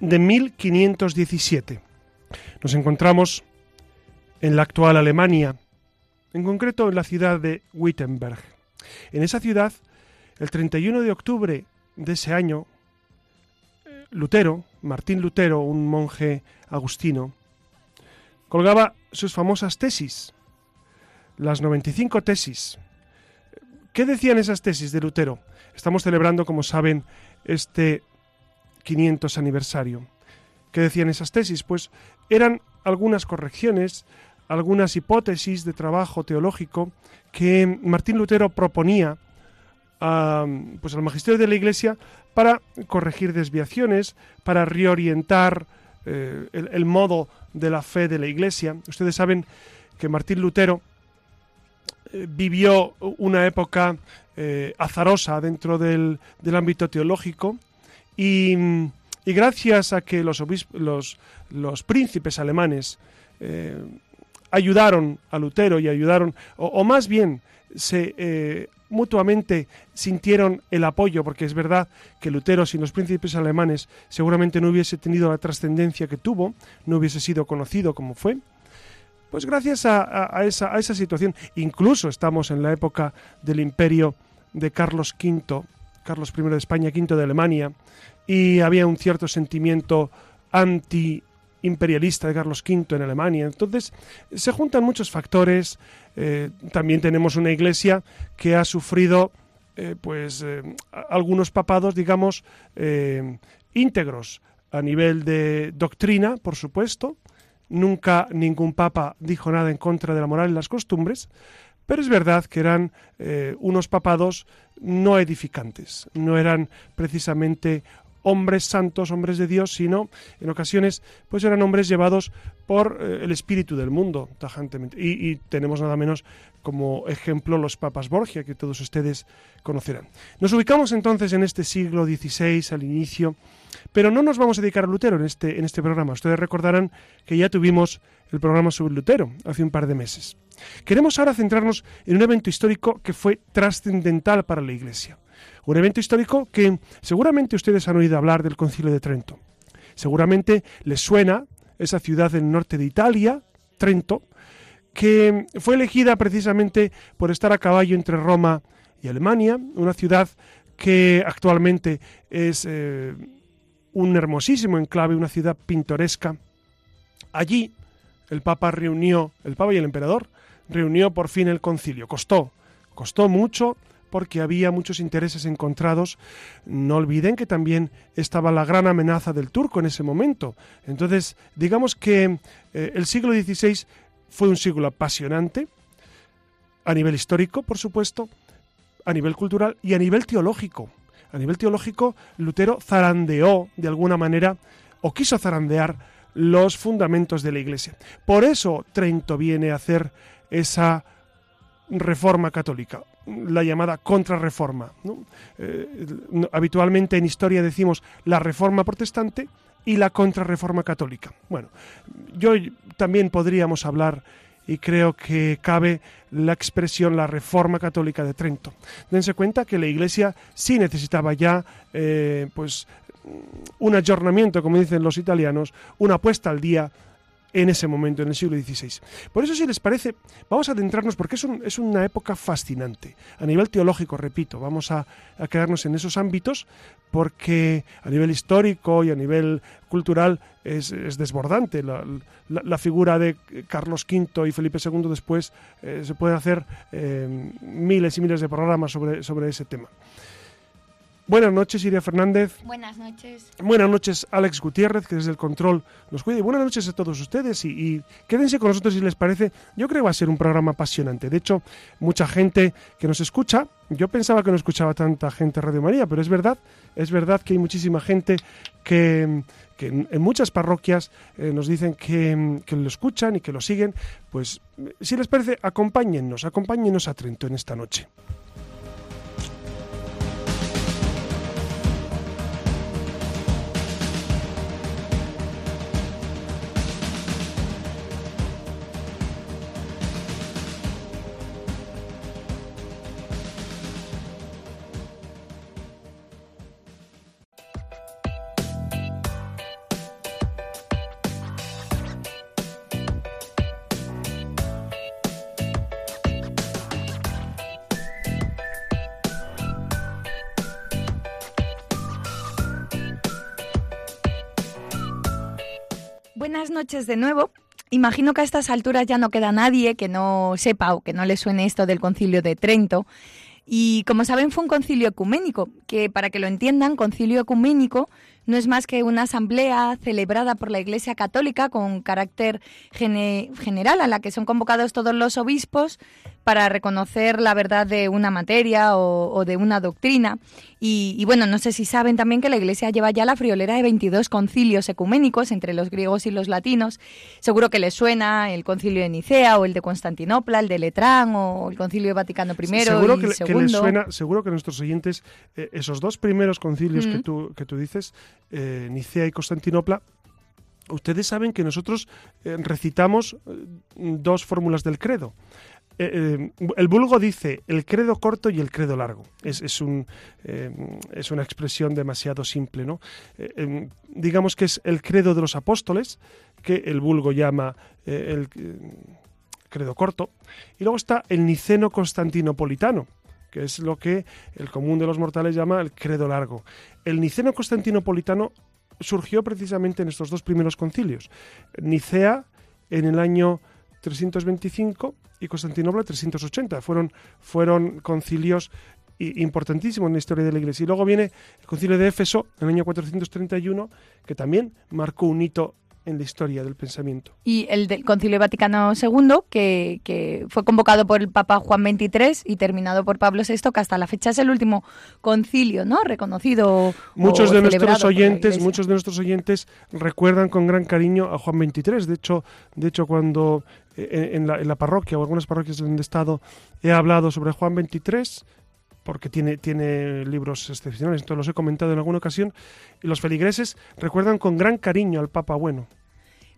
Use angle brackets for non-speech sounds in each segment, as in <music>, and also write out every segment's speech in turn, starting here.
de 1517. Nos encontramos en la actual Alemania, en concreto en la ciudad de Wittenberg. En esa ciudad, el 31 de octubre de ese año, Lutero, Martín Lutero, un monje agustino, colgaba sus famosas tesis, las 95 tesis. ¿Qué decían esas tesis de Lutero? Estamos celebrando, como saben, este 500 aniversario. ¿Qué decían esas tesis? Pues eran algunas correcciones, algunas hipótesis de trabajo teológico que Martín Lutero proponía pues al magisterio de la Iglesia para corregir desviaciones, para reorientar eh, el, modo de la fe de la Iglesia. Ustedes saben que Martín Lutero eh, vivió una época eh, azarosa dentro del, del ámbito teológico, y, gracias a que los, los, los príncipes alemanes eh, ayudaron a Lutero y ayudaron, o, más bien se eh, mutuamente sintieron el apoyo, porque es verdad que Lutero sin los príncipes alemanes seguramente no hubiese tenido la trascendencia que tuvo, no hubiese sido conocido como fue. Pues gracias a, esa, a esa situación, incluso estamos en la época del imperio de Carlos V, Carlos I de España, V de Alemania, y había un cierto sentimiento anti imperialista de Carlos V en Alemania. Entonces, se juntan muchos factores. Eh, también tenemos una iglesia que ha sufrido eh, pues eh, algunos papados, digamos, íntegros a nivel de doctrina, por supuesto. Nunca ningún papa dijo nada en contra de la moral y las costumbres, pero es verdad que eran unos papados no edificantes, no eran precisamente hombres santos, hombres de Dios, sino en ocasiones pues eran hombres llevados por eh, el espíritu del mundo, tajantemente. Y, tenemos nada menos como ejemplo los papas Borgia, que todos ustedes conocerán. Nos ubicamos entonces en este siglo XVI, al inicio, pero no nos vamos a dedicar a Lutero en este, en este programa. Ustedes recordarán que ya tuvimos el programa sobre Lutero hace un par de meses. Queremos ahora centrarnos en un evento histórico que fue trascendental para la Iglesia un evento histórico que seguramente ustedes han oído hablar del Concilio de Trento. Seguramente les suena esa ciudad del norte de Italia, Trento, que fue elegida precisamente por estar a caballo entre Roma y Alemania, una ciudad que actualmente es eh, un hermosísimo enclave, una ciudad pintoresca. Allí el Papa reunió, el Papa y el Emperador, reunió por fin el concilio. Costó, costó mucho, porque había muchos intereses encontrados. No olviden que también estaba la gran amenaza del turco en ese momento. Entonces, digamos que eh, el siglo XVI fue un siglo apasionante, a nivel histórico, por supuesto, a nivel cultural y a nivel teológico. A nivel teológico, Lutero zarandeó de alguna manera, o quiso zarandear, los fundamentos de la Iglesia. Por eso Trento viene a hacer esa reforma católica, la llamada contrarreforma. Eh, habitualmente en historia decimos la reforma protestante y la contrarreforma católica. Bueno, yo también podríamos hablar y creo que cabe la expresión la reforma católica de Trento. Dense cuenta que la Iglesia sí necesitaba ya eh, pues un ayornamiento, como dicen los italianos, una puesta al día en ese momento, en el siglo XVI. Por eso, si les parece, vamos a adentrarnos, porque es, es una época fascinante. A nivel teológico, repito, vamos a, quedarnos en esos ámbitos, porque a nivel histórico y a nivel cultural es, desbordante. La, figura de Carlos V y Felipe II después eh, se pueden hacer eh, miles y miles de programas sobre ese tema. Buenas noches, Iria Fernández. Buenas noches. Buenas noches, Alex Gutiérrez, que desde el control nos cuida. Y buenas noches a todos ustedes. Y, quédense con nosotros si les parece. Yo creo que va a ser un programa apasionante. De hecho, mucha gente que nos escucha, yo pensaba que no escuchaba tanta gente Radio María, pero es verdad, es verdad que hay muchísima gente que, en muchas parroquias eh, nos dicen que, que, lo escuchan y que lo siguen. Pues, si les parece, acompáñennos, acompáñennos a Trento en esta noche. Buenas noches de nuevo. Imagino que a estas alturas ya no queda nadie que no sepa o que no le suene esto del concilio de Trento. Y como saben, fue un concilio ecuménico, que para que lo entiendan, concilio ecuménico no es más que una asamblea celebrada por la Iglesia Católica con carácter general a la que son convocados todos los obispos para reconocer la verdad de una materia o, de una doctrina. Y, bueno, no sé si saben también que la Iglesia lleva ya la friolera de 22 concilios ecuménicos entre los griegos y los latinos. Seguro que les suena el concilio de Nicea o el de Constantinopla, el de Letrán o el concilio de Vaticano I seguro y que, que les suena, seguro que nuestros oyentes, eh, esos dos primeros concilios que, tú, que tú dices, eh, Nicea y Constantinopla, ustedes saben que nosotros eh, recitamos dos fórmulas del credo. Eh, eh, el vulgo dice el credo corto y el credo largo. Es, un, eh, es una expresión demasiado simple. ¿no? Digamos que es el credo de los apóstoles, que el vulgo llama el credo corto. Y luego está el niceno constantinopolitano, que es lo que el común de los mortales llama el credo largo. El niceno constantinopolitano surgió precisamente en estos dos primeros concilios. Nicea en el año 325 y Constantinopla 380. Fueron, fueron concilios importantísimos en la historia de la Iglesia. Y luego viene el concilio de Éfeso en el año 431, que también marcó un hito en la historia del pensamiento. Y el del Concilio Vaticano II, que, que, fue convocado por el Papa Juan XXIII y terminado por Pablo VI, que hasta la fecha es el último concilio, ¿no? Reconocido. Muchos de nuestros oyentes, muchos de nuestros oyentes recuerdan con gran cariño a Juan XXIII. De hecho, de hecho cuando eh, en, la, en la parroquia o algunas parroquias donde he estado he hablado sobre Juan XXIII porque tiene, tiene libros excepcionales, entonces los he comentado en alguna ocasión, y los feligreses recuerdan con gran cariño al Papa Bueno.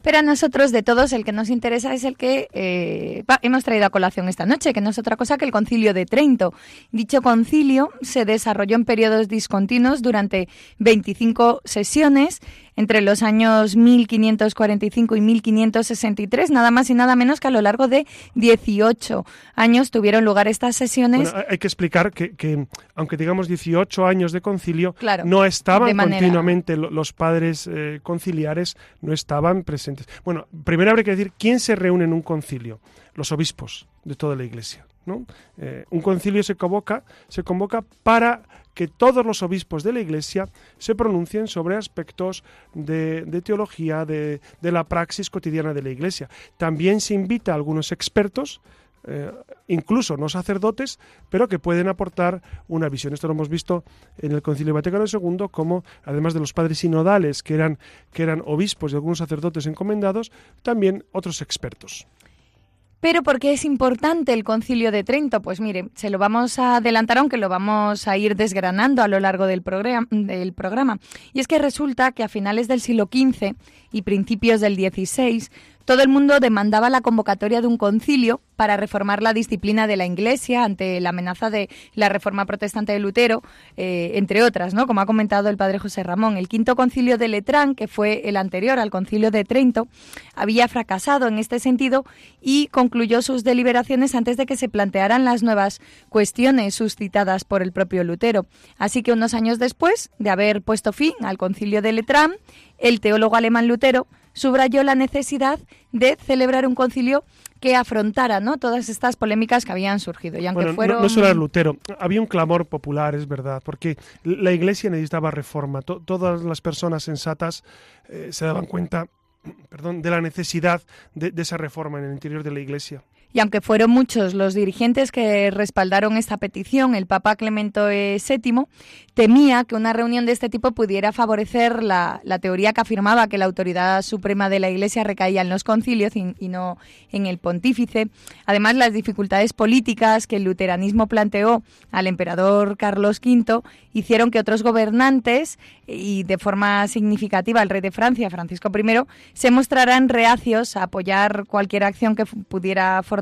Pero a nosotros, de todos, el que nos interesa es el que eh, hemos traído a colación esta noche, que no es otra cosa que el concilio de Trento. Dicho concilio se desarrolló en periodos discontinuos durante 25 sesiones entre los años 1545 y 1563, nada más y nada menos que a lo largo de 18 años tuvieron lugar estas sesiones. hay que explicar que, aunque digamos 18 años de concilio, no estaban continuamente los padres eh, conciliares, no estaban presentes. Bueno, primero habría que decir quién se reúne en un concilio, los obispos de toda la Iglesia. ¿no? Eh, un concilio se convoca, se convoca para que todos los obispos de la Iglesia se pronuncien sobre aspectos de, teología, de, la praxis cotidiana de la Iglesia. También se invita a algunos expertos, eh, incluso no sacerdotes, pero que pueden aportar una visión. Esto lo hemos visto en el Concilio Vaticano II, como además de los padres sinodales, que eran, que eran obispos y algunos sacerdotes encomendados, también otros expertos. Pero ¿por qué es importante el concilio de Trento? Pues mire, se lo vamos a adelantar, aunque lo vamos a ir desgranando a lo largo del. Del programa. Y es que resulta que a finales del siglo XV y principios del XVI todo el mundo demandaba la convocatoria de un concilio para reformar la disciplina de la Iglesia ante la amenaza de la reforma protestante de Lutero, eh, entre otras, ¿no? Como ha comentado el padre José Ramón. El quinto concilio de Letrán, que fue el anterior al concilio de Trento, había fracasado en este sentido y concluyó sus deliberaciones antes de que se plantearan las nuevas cuestiones suscitadas por el propio Lutero. Así que unos años después de haber puesto fin al concilio de Letrán, el teólogo alemán Lutero subrayó la necesidad de celebrar un concilio que afrontara ¿no? todas estas polémicas que habían surgido. Y aunque fueron... no, solo era Lutero, había un clamor popular, es verdad, porque la Iglesia necesitaba reforma. todas las personas sensatas eh, se daban cuenta perdón, de la necesidad de esa reforma en el interior de la Iglesia. Y aunque fueron muchos los dirigentes que respaldaron esta petición, el Papa Clemente VII temía que una reunión de este tipo pudiera favorecer la, teoría que afirmaba que la autoridad suprema de la Iglesia recaía en los concilios y, no en el pontífice. Además, las dificultades políticas que el luteranismo planteó al emperador Carlos V hicieron que otros gobernantes, y de forma significativa el rey de Francia, Francisco I, se mostraran reacios a apoyar cualquier acción que pudiera fortalecer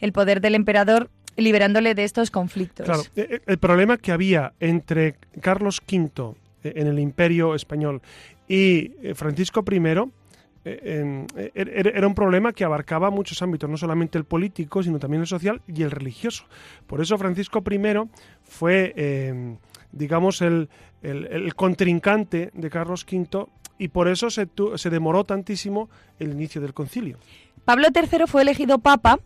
el poder del emperador liberándole de estos conflictos. Claro, e, e, el problema que había entre Carlos V eh, en el imperio español y eh, Francisco I eh, er, era un problema que abarcaba muchos ámbitos, no solamente el político, sino también el social y el religioso. Por eso Francisco I fue, digamos, el, contrincante de Carlos V y por eso se, se demoró tantísimo el inicio del concilio. Pablo III fue elegido papa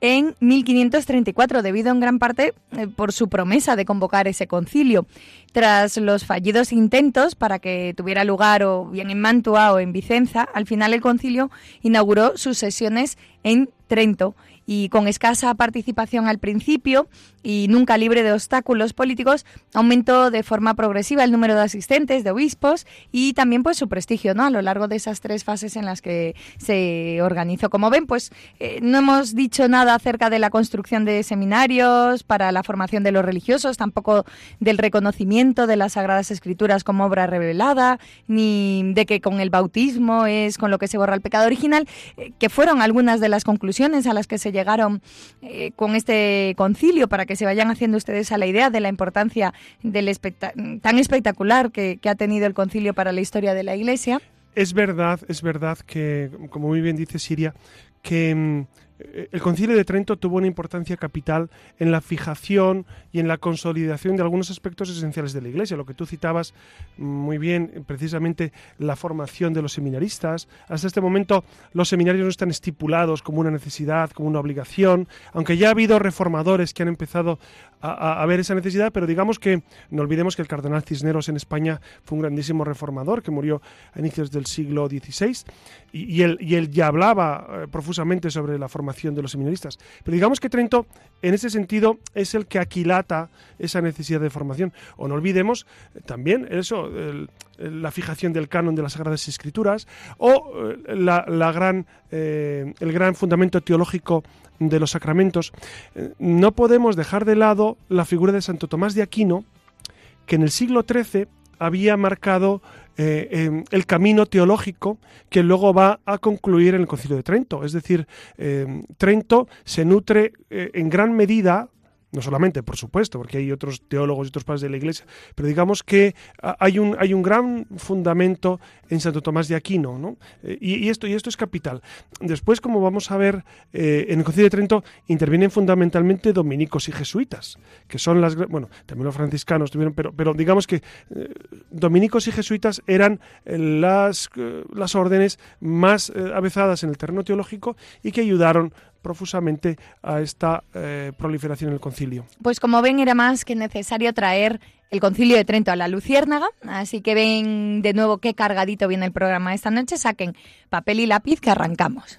en 1534, debido en gran parte eh, por su promesa de convocar ese concilio. Tras los fallidos intentos para que tuviera lugar o bien en Mantua o en Vicenza, al final el concilio inauguró sus sesiones en Trento y con escasa participación al principio y nunca libre de obstáculos políticos, aumentó de forma progresiva el número de asistentes, de obispos y también pues su prestigio ¿no? a lo largo de esas tres fases en las que se organizó. Como ven, pues eh, no hemos dicho nada acerca de la construcción de seminarios para la formación de los religiosos, tampoco del reconocimiento de las Sagradas Escrituras como obra revelada, ni de que con el bautismo es con lo que se borra el pecado original, eh, que fueron algunas de las conclusiones a las que se llegaron eh, con este concilio para que se vayan haciendo ustedes a la idea de la importancia del tan espectacular que, que ha tenido el concilio para la historia de la Iglesia. Es verdad, es verdad que, como muy bien dice Siria, que mm, el Concilio de Trento tuvo una importancia capital en la fijación y en la consolidación de algunos aspectos esenciales de la Iglesia. Lo que tú citabas muy bien, precisamente la formación de los seminaristas. Hasta este momento los seminarios no están estipulados como una necesidad, como una obligación, aunque ya ha habido reformadores que han empezado a, ver esa necesidad, pero digamos que no olvidemos que el cardenal Cisneros en España fue un grandísimo reformador que murió a inicios del siglo XVI y, él, y él, ya hablaba eh, profusamente sobre la formación de los seminaristas. Pero digamos que Trento, en ese sentido, es el que aquilata esa necesidad de formación. O no olvidemos eh, también eso, la fijación del canon de las Sagradas Escrituras o eh, la, gran, el gran fundamento teológico de los sacramentos, no podemos dejar de lado la figura de Santo Tomás de Aquino, que en el siglo XIII había marcado eh, em, el camino teológico que luego va a concluir en el Concilio de Trento. Es decir, em, Trento se nutre eh, en gran medida no solamente, por supuesto, porque hay otros teólogos y otros padres de la Iglesia, pero digamos que hay un, hay un gran fundamento en Santo Tomás de Aquino, ¿no? Eh, y, esto, y esto es capital. Después, como vamos a ver, eh, en el Concilio de Trento intervienen fundamentalmente dominicos y jesuitas, que son las... Bueno, también los franciscanos tuvieron, pero, pero digamos que eh, dominicos y jesuitas eran las, las órdenes más avezadas en el terreno teológico y que ayudaron profusamente a esta eh, proliferación en el concilio. Pues como ven, era más que necesario traer el concilio de Trento a la Luciérnaga, así que ven de nuevo qué cargadito viene el programa esta noche, saquen papel y lápiz que arrancamos.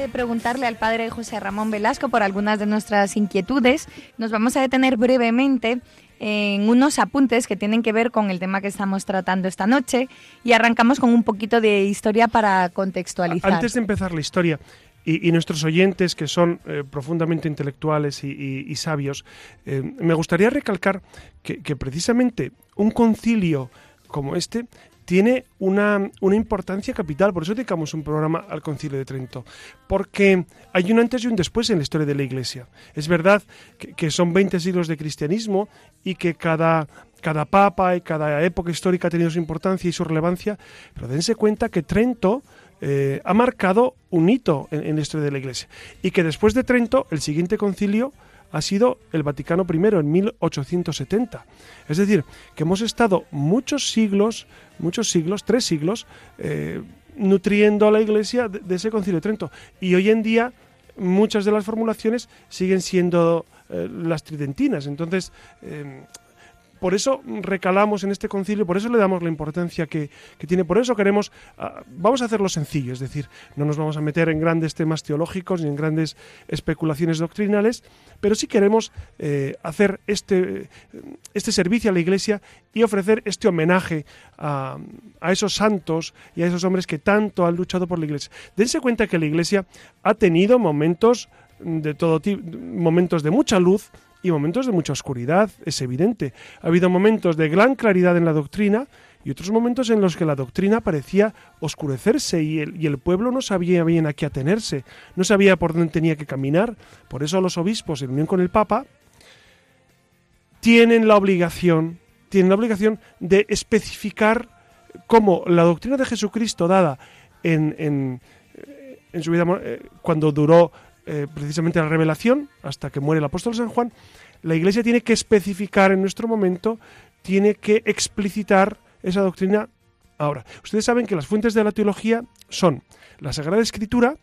De preguntarle al padre José Ramón Velasco por algunas de nuestras inquietudes, nos vamos a detener brevemente en unos apuntes que tienen que ver con el tema que estamos tratando esta noche y arrancamos con un poquito de historia para contextualizar. Antes de empezar la historia, y, nuestros oyentes, que son eh, profundamente intelectuales y, sabios, eh, me gustaría recalcar que, que, precisamente un concilio como este tiene una, importancia capital. Por eso dedicamos un programa al Concilio de Trento. Porque hay un antes y un después en la historia de la Iglesia. Es verdad que, son 20 siglos de cristianismo y que cada, cada papa y cada época histórica ha tenido su importancia y su relevancia, pero dense cuenta que Trento eh, ha marcado un hito en, en, la historia de la Iglesia y que después de Trento el siguiente concilio ha sido el Vaticano I en 1870. Es decir, que hemos estado muchos siglos, muchos siglos, tres siglos, eh, nutriendo a la Iglesia de, ese concilio de Trento. Y hoy en día muchas de las formulaciones siguen siendo eh, las tridentinas. Entonces, eh, por eso recalamos en este concilio, por eso le damos la importancia que, tiene, por eso queremos, ah, vamos a hacerlo sencillo, es decir, no nos vamos a meter en grandes temas teológicos ni en grandes especulaciones doctrinales, pero sí queremos eh, hacer este, este servicio a la Iglesia y ofrecer este homenaje a, a, esos santos y a esos hombres que tanto han luchado por la Iglesia. Dense cuenta que la Iglesia ha tenido momentos de todo tipo, momentos de mucha luz, y momentos de mucha oscuridad, es evidente. Ha habido momentos de gran claridad en la doctrina y otros momentos en los que la doctrina parecía oscurecerse y el, y el, pueblo no sabía bien a qué atenerse, no sabía por dónde tenía que caminar. Por eso los obispos, en unión con el Papa, tienen la obligación, tienen la obligación de especificar cómo la doctrina de Jesucristo dada en, en, en su vida, eh, cuando duró eh, precisamente la revelación, hasta que muere el apóstol San Juan, la Iglesia tiene que especificar en nuestro momento, tiene que explicitar esa doctrina ahora. Ustedes saben que las fuentes de la teología son la Sagrada Escritura,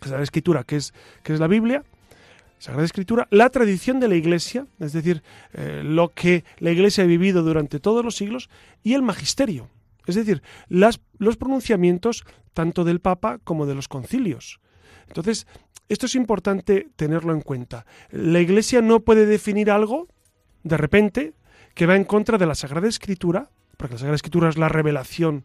la Sagrada Escritura que es, que es la Biblia, Sagrada Escritura, la tradición de la Iglesia, es decir, eh, lo que la Iglesia ha vivido durante todos los siglos, y el magisterio, es decir, las, los pronunciamientos tanto del Papa como de los concilios. Entonces, esto es importante tenerlo en cuenta. La Iglesia no puede definir algo, de repente, que va en contra de la Sagrada Escritura, porque la Sagrada Escritura es la revelación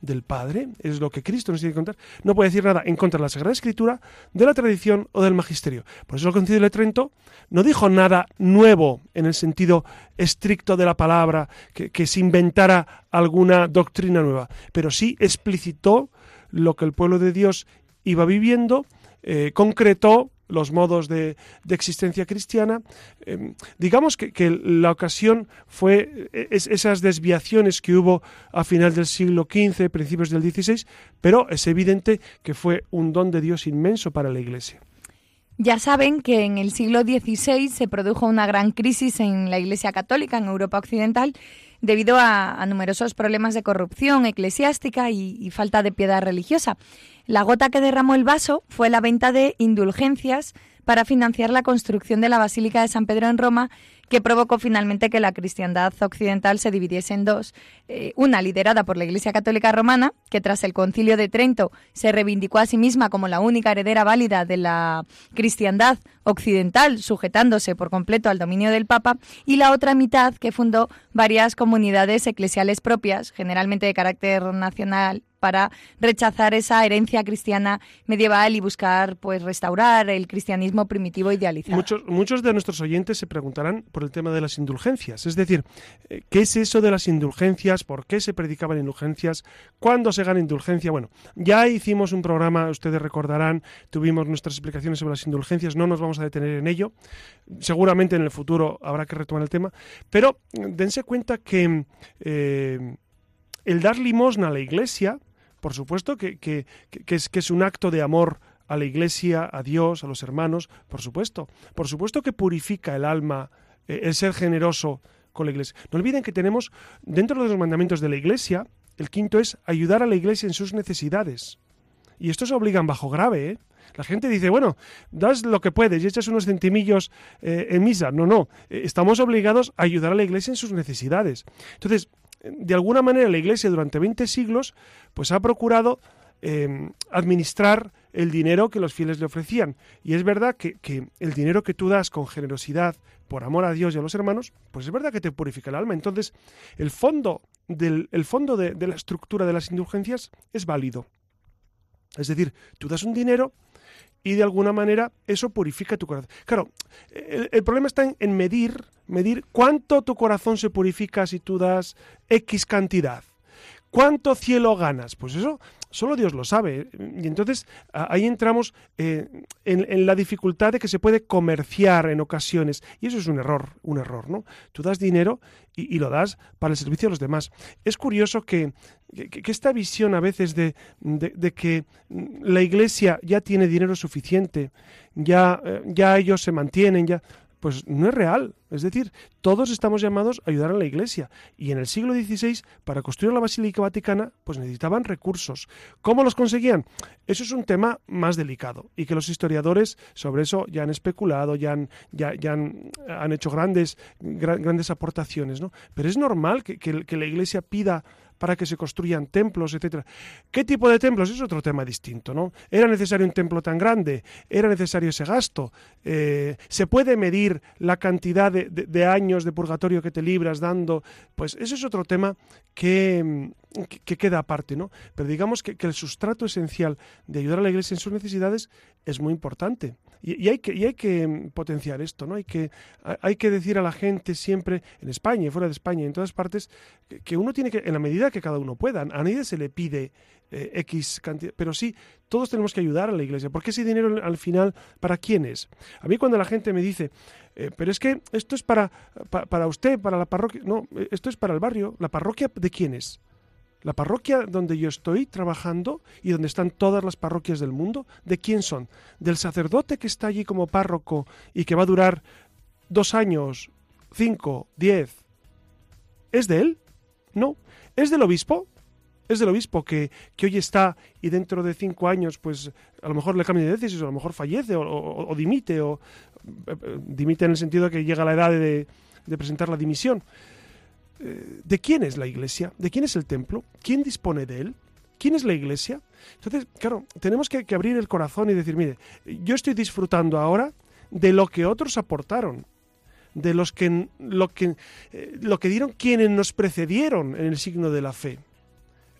del Padre, es lo que Cristo nos tiene que contar, no puede decir nada en contra de la Sagrada Escritura, de la tradición o del magisterio. Por eso el Concilio de Trento no dijo nada nuevo en el sentido estricto de la palabra, que, que se inventara alguna doctrina nueva, pero sí explicitó lo que el pueblo de Dios iba viviendo eh, concretó los modos de, existencia cristiana. Em, digamos que, la ocasión fue eh, esas desviaciones que hubo a final del siglo XV, principios del XVI, pero es evidente que fue un don de Dios inmenso para la Iglesia. Ya saben que en el siglo XVI se produjo una gran crisis en la Iglesia Católica en Europa Occidental debido a, numerosos problemas de corrupción eclesiástica y falta de piedad religiosa. La gota que derramó el vaso fue la venta de indulgencias para financiar la construcción de la Basílica de San Pedro en Roma, que provocó finalmente que la cristiandad occidental se dividiese en dos. Eh, una liderada por la Iglesia Católica Romana, que tras el concilio de Trento se reivindicó a sí misma como la única heredera válida de la cristiandad occidental, sujetándose por completo al dominio del Papa, y la otra mitad que fundó varias comunidades eclesiales propias, generalmente de carácter nacional para rechazar esa herencia cristiana medieval y buscar pues restaurar el cristianismo primitivo idealizado. Muchos, muchos de nuestros oyentes se preguntarán por el tema de las indulgencias, es decir, eh, ¿qué es eso de las indulgencias? ¿Por qué se predicaban indulgencias? ¿Cuándo se gana indulgencia? Bueno, ya hicimos un programa, ustedes recordarán, tuvimos nuestras explicaciones sobre las indulgencias, no nos vamos a detener en ello. Seguramente en el futuro habrá que retomar el tema, pero dense cuenta que eh, el dar limosna a la iglesia, por supuesto que, es, que es un acto de amor a la Iglesia, a Dios, a los hermanos, por supuesto. Por supuesto que purifica el alma eh, el ser generoso con la Iglesia. No olviden que tenemos dentro de los mandamientos de la Iglesia, el quinto es ayudar a la Iglesia en sus necesidades. Y esto se obligan bajo grave, ¿eh? La gente dice, bueno, das lo que puedes y echas unos centimillos eh, en misa. No, no, estamos obligados a ayudar a la Iglesia en sus necesidades. Entonces, de alguna manera la Iglesia durante 20 siglos pues ha procurado eh, administrar el dinero que los fieles le ofrecían. Y es verdad que, el dinero que tú das con generosidad, por amor a Dios y a los hermanos, pues es verdad que te purifica el alma. Entonces, el fondo, del, el fondo de, la estructura de las indulgencias es válido. Es decir, tú das un dinero y de alguna manera eso purifica tu corazón. Claro, el, problema está en, en, medir, medir cuánto tu corazón se purifica si tú das X cantidad. ¿Cuánto cielo ganas? Pues eso solo Dios lo sabe. Y entonces ahí entramos eh, en, la dificultad de que se puede comerciar en ocasiones. Y eso es un error, un error, ¿no? Tú das dinero y, lo das para el servicio a los demás. Es curioso que, esta visión a veces de, que la iglesia ya tiene dinero suficiente, ya, eh, ya ellos se mantienen, ya pues no es real. Es decir, todos estamos llamados a ayudar a la Iglesia. Y en el siglo XVI, para construir la Basílica Vaticana, pues necesitaban recursos. ¿Cómo los conseguían? Eso es un tema más delicado y que los historiadores sobre eso ya han especulado, ya han, ya, han, hecho grandes, grandes aportaciones. ¿no? Pero es normal que, que la Iglesia pida para que se construyan templos, etcétera. ¿Qué tipo de templos? Es otro tema distinto, ¿no? ¿Era necesario un templo tan grande? ¿Era necesario ese gasto? Eh, ¿Se puede medir la cantidad de, años de purgatorio que te libras dando? Pues eso es otro tema que, que, queda aparte, ¿no? Pero digamos que, que el sustrato esencial de ayudar a la Iglesia en sus necesidades es muy importante. Y, hay que, hay que mm, potenciar esto, ¿no? Hay que, hay que decir a la gente siempre, en España y fuera de España y en todas partes, que, uno tiene que, en la medida que cada uno pueda, a nadie se le pide eh, X cantidad, pero sí, todos tenemos que ayudar a la iglesia, porque ese dinero al final, ¿para quién es? A mí cuando la gente me dice, eh, pero es que esto es para, para usted, para la parroquia, no, esto es para el barrio, ¿la parroquia de quién es? La parroquia donde yo estoy trabajando y donde están todas las parroquias del mundo, ¿de quién son? ¿Del sacerdote que está allí como párroco y que va a durar dos años, cinco, diez? ¿Es de él? No. ¿Es del obispo? Es del obispo que, que hoy está y dentro de cinco años, pues a lo mejor le cambia de decisión, o a lo mejor fallece o, dimite, o eh, eh, dimite en el sentido de que llega la edad de presentar la dimisión. Eh, ¿de quién es la iglesia? ¿De quién es el templo? ¿Quién dispone de él? ¿Quién es la iglesia? Entonces, claro, tenemos que, abrir el corazón y decir, mire, yo estoy disfrutando ahora de lo que otros aportaron, de los que, lo, que, eh, lo que dieron quienes nos precedieron en el signo de la fe.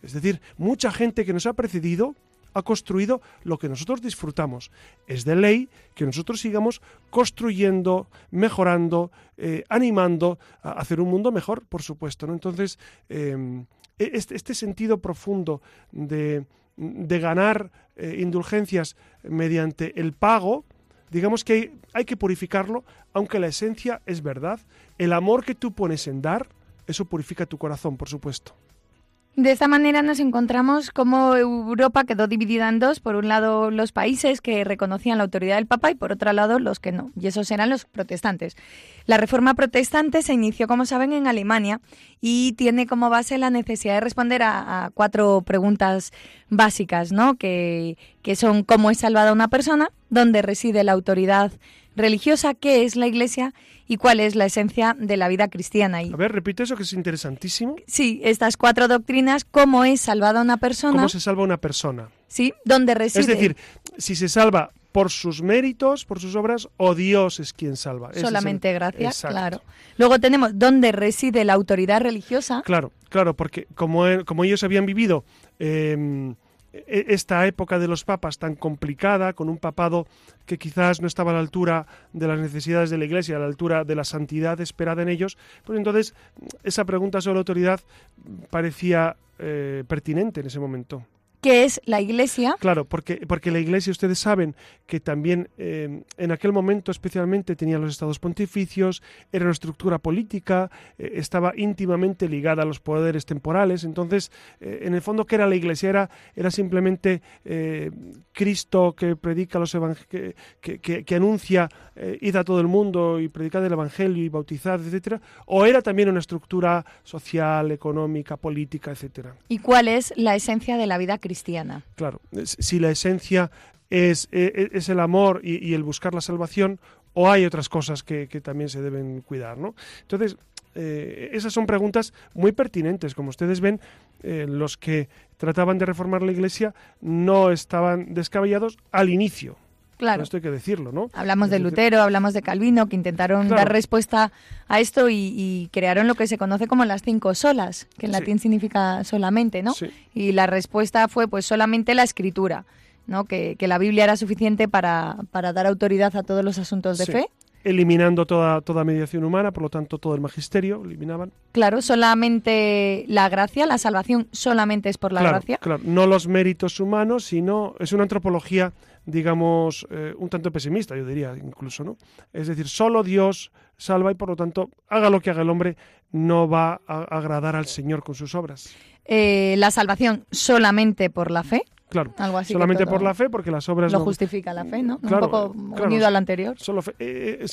Es decir, mucha gente que nos ha precedido ha construido lo que nosotros disfrutamos. Es de ley que nosotros sigamos construyendo, mejorando, eh, animando a hacer un mundo mejor, por supuesto. ¿no? Entonces, em, e-, este, este, sentido profundo de, ganar eh, indulgencias mediante el pago, digamos que hay que purificarlo, aunque la esencia es verdad. El amor que tú pones en dar, eso purifica tu corazón, por supuesto. De esta manera nos encontramos como Europa quedó dividida en dos, por un lado los países que reconocían la autoridad del Papa y por otro lado los que no, y esos eran los protestantes. La reforma protestante se inició, como saben, en Alemania y tiene como base la necesidad de responder a, cuatro preguntas básicas, ¿no? Que, que son cómo es salvada una persona, dónde reside la autoridad religiosa, qué es la Iglesia y cuál es la esencia de la vida cristiana. A ver, repite eso que es interesantísimo. Sí, estas cuatro doctrinas, cómo es salvada una persona. ¿Cómo se salva una persona? Sí, dónde reside. Es decir, si se salva por sus méritos, por sus obras, o Dios es quien salva. Solamente gracias, claro. Luego tenemos dónde reside la autoridad religiosa. Claro, claro, porque como, como ellos habían vivido em, esta época de los papas tan complicada, con un papado que quizás no estaba a la altura de las necesidades de la Iglesia, a la altura de la santidad esperada en ellos, pues entonces esa pregunta sobre la autoridad parecía eh, pertinente en ese momento que es la Iglesia. Claro, porque, porque la Iglesia, ustedes saben que también eh, en aquel momento especialmente tenía los estados pontificios, era una estructura política, eh, estaba íntimamente ligada a los poderes temporales, entonces, eh, en el fondo, ¿qué era la Iglesia? Era, era simplemente Cristo que predica los que, que, que, anuncia, id a todo el mundo y predicad el Evangelio y bautizad, etcétera, o era también una estructura social, económica, política, etcétera. ¿Y cuál es la esencia de la vida cristiana? Claro, si la esencia es, e, e, es el amor y, el buscar la salvación, o hay otras cosas que, también se deben cuidar, ¿no? Entonces, Eh, esas son preguntas muy pertinentes. Como ustedes ven, eh, los que trataban de reformar la Iglesia no estaban descabellados al inicio. Claro. Esto hay que decirlo, ¿no? Hablamos de Lutero, hablamos de Calvino, que intentaron dar respuesta a esto y, crearon lo que se conoce como las cinco solas, que en latín significa solamente, ¿no? Y la respuesta fue pues solamente la escritura, ¿no? Que, la Biblia era suficiente para, para, dar autoridad a todos los asuntos de fe. Eliminando toda, toda mediación humana, por lo tanto todo el magisterio, eliminaban. Claro, solamente la gracia, la salvación solamente es por la gracia. Claro, no los méritos humanos, sino es una antropología digamos, eh, un tanto pesimista, yo diría incluso, ¿no? Es decir, solo Dios salva y por lo tanto, haga lo que haga el hombre, no va a agradar al Señor con sus obras. Eh, la salvación solamente por la fe. Claro, Algo así solamente por la fe, porque las obras lo justifica la fe, ¿no? un poco unido al anterior. Solo eh,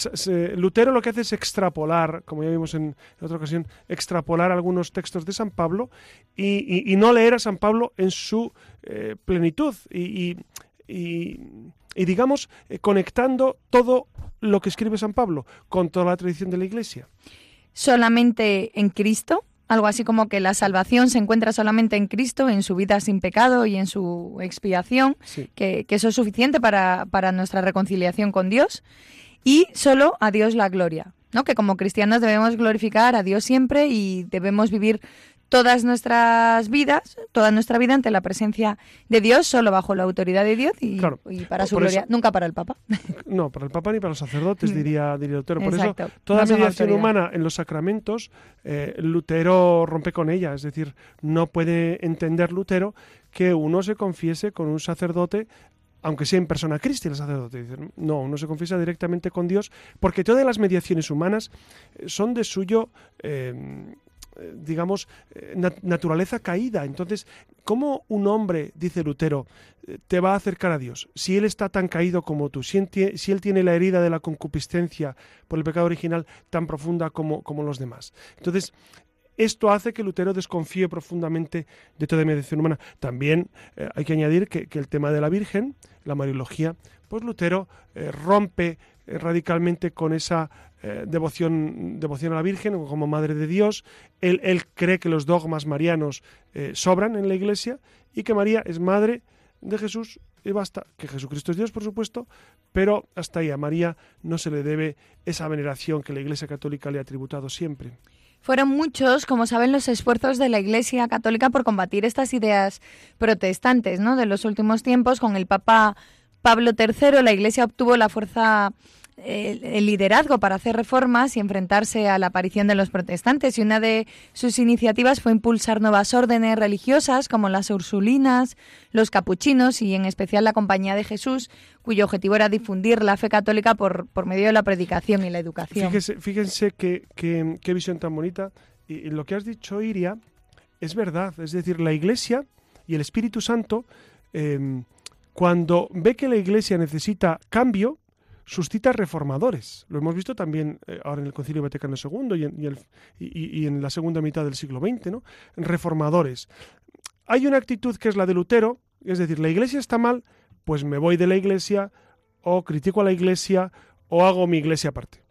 Lutero lo que hace es extrapolar, como ya vimos en, otra ocasión, extrapolar algunos textos de San Pablo y, no leer a San Pablo en su plenitud. y y, digamos, eh, conectando todo lo que escribe San Pablo con toda la tradición de la Iglesia. Solamente en Cristo, algo así como que la salvación se encuentra solamente en Cristo, en su vida sin pecado y en su expiación, que, eso es suficiente para, para nuestra reconciliación con Dios, y solo a Dios la gloria. ¿no? que como cristianos debemos glorificar a Dios siempre y debemos vivir todas nuestras vidas, toda nuestra vida ante la presencia de Dios, solo bajo la autoridad de Dios y, para su gloria, nunca para el Papa. <laughs> No, para el Papa ni para los sacerdotes, diría, diría Lutero. Por eso, toda mediación humana en los sacramentos, eh, Lutero rompe con ella. Es decir, no puede entender Lutero que uno se confiese con un sacerdote aunque sea en persona Cristo el sacerdote. no, uno se confiesa directamente con Dios, porque todas las mediaciones humanas eh, son de suyo eh, digamos, eh, naturaleza caída. Entonces, ¿cómo un hombre, dice Lutero, eh, te va a acercar a Dios? Si él está tan caído como tú, si él, tiene la herida de la concupiscencia por el pecado original tan profunda como, como los demás. Entonces, esto hace que Lutero desconfíe profundamente de toda mediación humana. También hay que añadir que, el tema de la Virgen, la Mariología, pues Lutero rompe radicalmente con esa eh, devoción, devoción a la Virgen como Madre de Dios. Él, cree que los dogmas marianos eh, sobran en la Iglesia y que María es Madre de Jesús y basta. Que Jesucristo es Dios, por supuesto, pero hasta ahí a María no se le debe esa veneración que la Iglesia Católica le ha tributado siempre. Fueron muchos, como saben, los esfuerzos de la Iglesia Católica por combatir estas ideas protestantes ¿no? de los últimos tiempos. Con el Papa Pablo III, la Iglesia obtuvo la fuerza el, liderazgo para hacer reformas y enfrentarse a la aparición de los protestantes. Y una de sus iniciativas fue impulsar nuevas órdenes religiosas como las ursulinas, los capuchinos y en especial la Compañía de Jesús, cuyo objetivo era difundir la fe católica por, por medio de la predicación y la educación. Fíjense, fíjense qué, qué, visión tan bonita. Y, lo que has dicho, Iria, es verdad. Es decir, la Iglesia y el Espíritu Santo, em, cuando ve que la Iglesia necesita cambio, suscita reformadores. Lo hemos visto también eh, ahora en el Concilio Vaticano II y en, y, la segunda mitad del siglo XX, ¿no? Reformadores. Hay una actitud que es la de Lutero, es decir, la iglesia está mal, pues me voy de la iglesia, o critico a la iglesia, o hago mi iglesia aparte.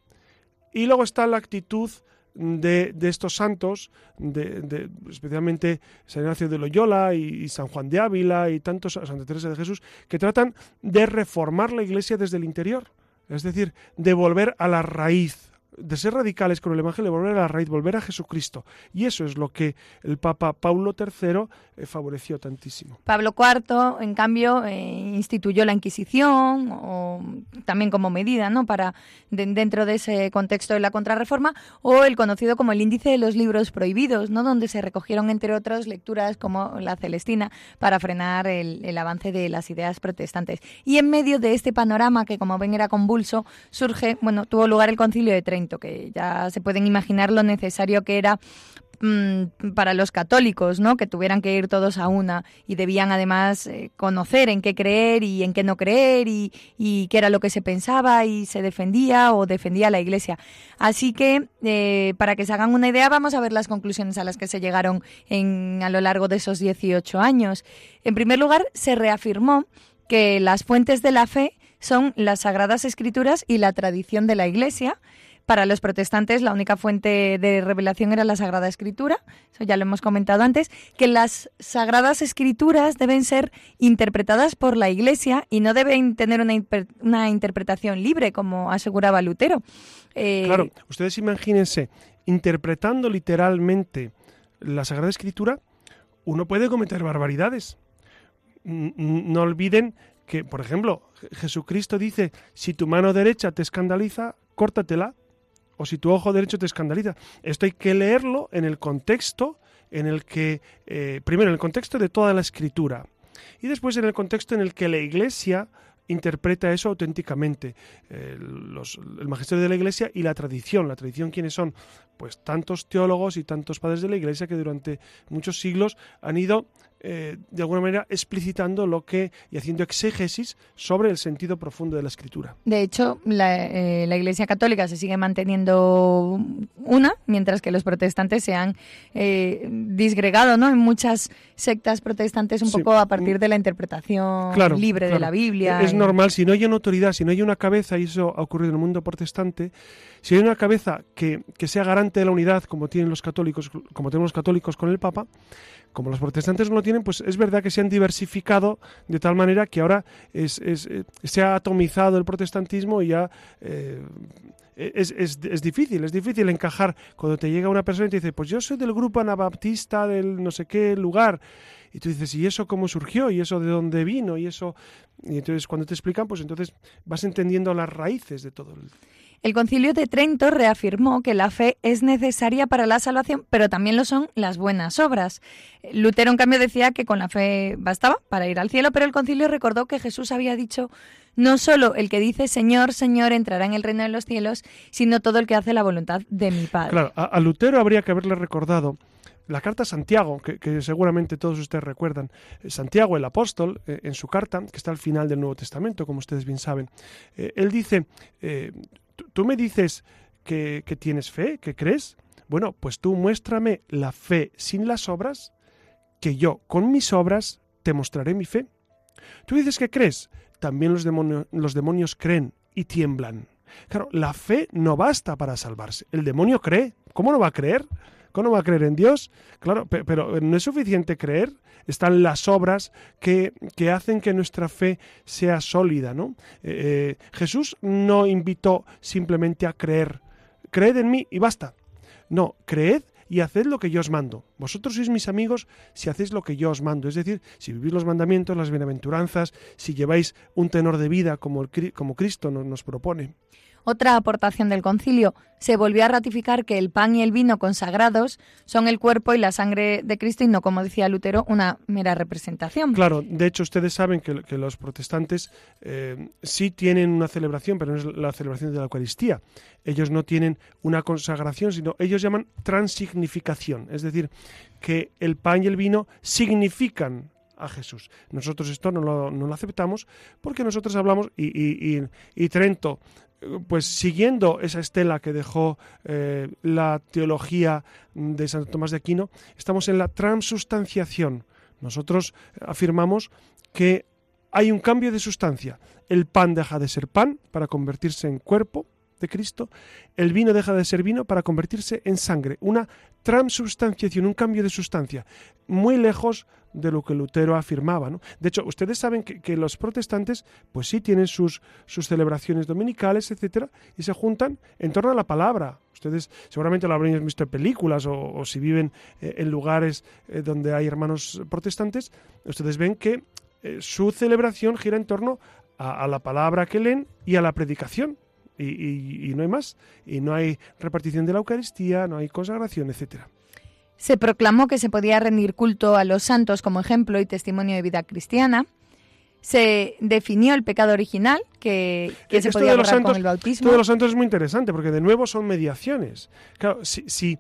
Y luego está la actitud de, estos santos, de, especialmente San Ignacio de Loyola y, San Juan de Ávila y tantos, Santa Teresa de Jesús, que tratan de reformar la iglesia desde el interior. Es decir, de volver a la raíz de ser radicales con el Evangelio, volver a la raíz, volver a Jesucristo. Y eso es lo que el Papa Paulo III eh, favoreció tantísimo. Pablo IV, en cambio, eh, instituyó la Inquisición, o, también como medida, ¿no? Para dentro de ese contexto de la contrarreforma, o el conocido como el índice de los libros prohibidos, ¿no? Donde se recogieron, entre otras, lecturas como la Celestina para frenar el, el avance de las ideas protestantes. Y en medio de este panorama, que como ven era convulso, surge, bueno, tuvo lugar el Concilio de Trento que ya se pueden imaginar lo necesario que era mm, para los católicos, ¿no? Que tuvieran que ir todos a una y debían además eh, conocer en qué creer y en qué no creer y, qué era lo que se pensaba y se defendía o defendía la Iglesia. Así que, eh, para que se hagan una idea, vamos a ver las conclusiones a las que se llegaron en, a lo largo de esos 18 años. En primer lugar, se reafirmó que las fuentes de la fe son las Sagradas Escrituras y la tradición de la Iglesia, Para los protestantes la única fuente de revelación era la Sagrada Escritura, eso ya lo hemos comentado antes, que las Sagradas Escrituras deben ser interpretadas por la Iglesia y no deben tener una, una interpretación libre, como aseguraba Lutero. Eh, claro, ustedes imagínense, interpretando literalmente la Sagrada Escritura, uno puede cometer barbaridades. No olviden que, por ejemplo, Jesucristo dice, si tu mano derecha te escandaliza, córtatela, o si tu ojo derecho te escandaliza. Esto hay que leerlo en el contexto en el que, eh, primero, en el contexto de toda la escritura, y después en el contexto en el que la Iglesia interpreta eso auténticamente. Eh, el magisterio de la Iglesia y la tradición. La tradición, ¿quiénes son? Pues tantos teólogos y tantos padres de la Iglesia que durante muchos siglos han ido eh, de alguna manera explicitando lo que y haciendo exégesis sobre el sentido profundo de la escritura. De hecho, la, eh, Iglesia Católica se sigue manteniendo una, mientras que los protestantes se han eh, disgregado ¿no? en muchas sectas protestantes un poco a partir de la interpretación libre de la Biblia. Es normal, si no hay una autoridad, si no hay una cabeza, y eso ha ocurrido en el mundo protestante, si hay una cabeza que, que sea garante de la unidad, como tienen los católicos, como tenemos los católicos con el Papa, como los protestantes no lo tienen, pues es verdad que se han diversificado de tal manera que ahora es, eh, se ha atomizado el protestantismo y ya eh, es, es, difícil, es difícil encajar cuando te llega una persona y te dice, pues yo soy del grupo anabaptista del no sé qué lugar. Y tú dices, ¿y eso cómo surgió? ¿Y eso de dónde vino? Y eso... Y entonces cuando te explican, pues entonces vas entendiendo las raíces de todo. El... El concilio de Trento reafirmó que la fe es necesaria para la salvación, pero también lo son las buenas obras. Lutero, en cambio, decía que con la fe bastaba para ir al cielo, pero el concilio recordó que Jesús había dicho no solo el que dice Señor, Señor entrará en el reino de los cielos, sino todo el que hace la voluntad de mi Padre. Claro, a, Lutero habría que haberle recordado la carta a Santiago, que, seguramente todos ustedes recuerdan. Santiago, el apóstol, eh, en su carta, que está al final del Nuevo Testamento, como ustedes bien saben, eh, él dice, eh, tú me dices que, tienes fe, que crees. Bueno, pues tú muéstrame la fe sin las obras, que yo con mis obras te mostraré mi fe. Tú dices que crees, también los, los demonios creen y tiemblan. Claro, la fe no basta para salvarse. El demonio cree. ¿Cómo no va a creer? ¿Cómo va a creer en Dios? Claro, pero no es suficiente creer están las obras que, hacen que nuestra fe sea sólida. ¿no? Eh, eh, Jesús no invitó simplemente a creer, creed en mí y basta. No, creed y haced lo que yo os mando. Vosotros sois mis amigos si hacéis lo que yo os mando, es decir, si vivís los mandamientos, las bienaventuranzas, si lleváis un tenor de vida como, como Cristo nos, nos propone. Otra aportación del concilio se volvió a ratificar que el pan y el vino consagrados son el cuerpo y la sangre de Cristo y no, como decía Lutero, una mera representación. Claro, de hecho ustedes saben que, los protestantes eh, sí tienen una celebración, pero no es la celebración de la Eucaristía. Ellos no tienen una consagración, sino ellos llaman transignificación, es decir, que el pan y el vino significan a Jesús. Nosotros esto no lo, aceptamos porque nosotros hablamos, y, y Trento pues siguiendo esa estela que dejó eh, la teología de Santo Tomás de Aquino, estamos en la transustanciación. Nosotros afirmamos que hay un cambio de sustancia. El pan deja de ser pan para convertirse en cuerpo de Cristo, el vino deja de ser vino para convertirse en sangre, una transubstanciación, un cambio de sustancia, muy lejos de lo que Lutero afirmaba. ¿no? De hecho, ustedes saben que, los protestantes, pues sí, tienen sus, sus celebraciones dominicales, etcétera, y se juntan en torno a la palabra. Ustedes seguramente lo habrán visto en películas o, si viven eh, en lugares eh, donde hay hermanos protestantes, ustedes ven que eh, su celebración gira en torno a la palabra que leen y a la predicación y, no hay más. Y no hay repartición de la Eucaristía, no hay consagración, etcétera. Se proclamó que se podía rendir culto a los santos como ejemplo y testimonio de vida cristiana. Se definió el pecado original, que, se podía borrar con el bautismo. Esto de los santos es muy interesante, porque de nuevo son mediaciones. Claro, si,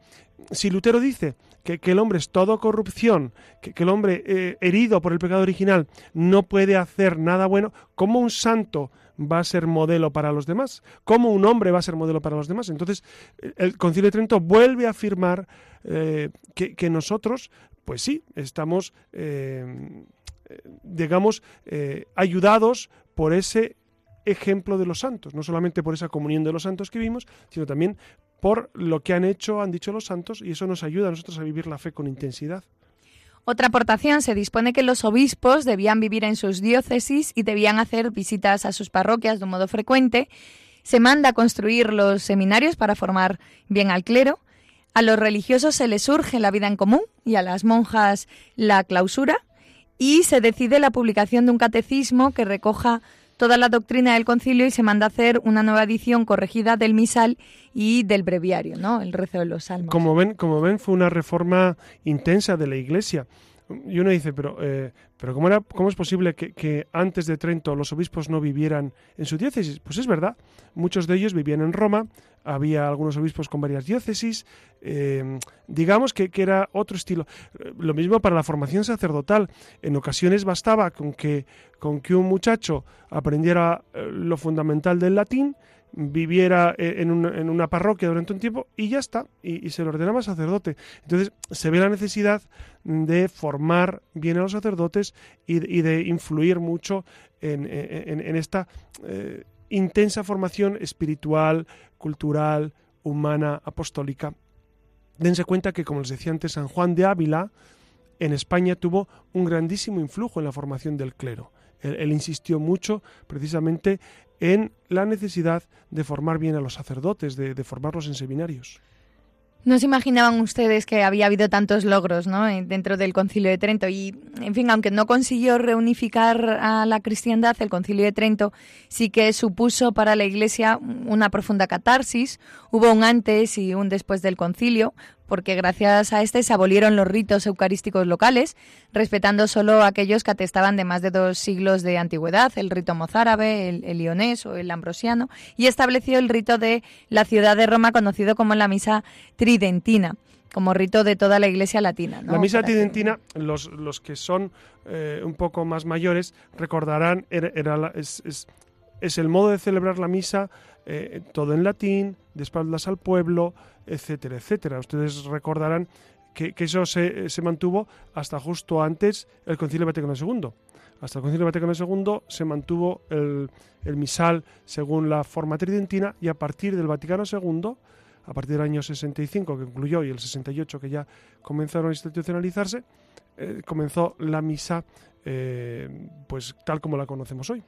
si, Lutero dice que, el hombre es todo corrupción, que, el hombre eh, herido por el pecado original no puede hacer nada bueno, ¿cómo un santo va a ser modelo para los demás, cómo un hombre va a ser modelo para los demás. Entonces, el Concilio de Trento vuelve a afirmar eh, que, nosotros, pues sí, estamos, eh, digamos, eh, ayudados por ese ejemplo de los santos, no solamente por esa comunión de los santos que vimos, sino también por lo que han hecho, han dicho los santos, y eso nos ayuda a nosotros a vivir la fe con intensidad. Otra aportación, se dispone que los obispos debían vivir en sus diócesis y debían hacer visitas a sus parroquias de un modo frecuente. Se manda a construir los seminarios para formar bien al clero. A los religiosos se les surge la vida en común y a las monjas la clausura. Y se decide la publicación de un catecismo que recoja toda la doctrina del concilio y se manda a hacer una nueva edición corregida del misal y del breviario, ¿no? El rezo de los salmos. Como ven, como ven fue una reforma intensa de la Iglesia. Y uno dice, pero, eh, pero ¿cómo, era, ¿cómo es posible que, que, antes de Trento los obispos no vivieran en su diócesis? Pues es verdad, muchos de ellos vivían en Roma, había algunos obispos con varias diócesis, eh, digamos que, que, era otro estilo. Lo mismo para la formación sacerdotal. En ocasiones bastaba con que, con que un muchacho aprendiera eh, lo fundamental del latín, viviera en una, en una, parroquia durante un tiempo y ya está, y, se le ordenaba sacerdote. Entonces se ve la necesidad de formar bien a los sacerdotes y, y de influir mucho en, en, en esta eh, intensa formación espiritual, cultural, humana, apostólica. Dense cuenta que, como les decía antes, San Juan de Ávila en España tuvo un grandísimo influjo en la formación del clero. Él, él, insistió mucho precisamente en la necesidad de formar bien a los sacerdotes, de, formarlos en seminarios. No se imaginaban ustedes que había habido tantos logros ¿no? dentro del Concilio de Trento y, en fin, aunque no consiguió reunificar a la cristiandad, el Concilio de Trento sí que supuso para la Iglesia una profunda catarsis. Hubo un antes y un después del concilio, porque gracias a este se abolieron los ritos eucarísticos locales, respetando solo aquellos que atestaban de más de dos siglos de antigüedad, el rito mozárabe, el, el lionés o el ambrosiano, y estableció el rito de la ciudad de Roma, conocido como la misa tridentina como rito de toda la iglesia latina. ¿no? La misa tridentina, los, los que son eh, un poco más mayores recordarán, era, era la, es, es, es, el modo de celebrar la misa, eh, todo en latín, de espaldas al pueblo, etcétera, etcétera. Ustedes recordarán que, eso se, mantuvo hasta justo antes el Concilio Vaticano II. Hasta el Concilio Vaticano II se mantuvo el, el misal según la forma tridentina y a partir del Vaticano II a partir del año 65 que concluyó y el 68 que ya comenzaron a institucionalizarse, eh, comenzó la misa eh, pues tal como la conocemos hoy.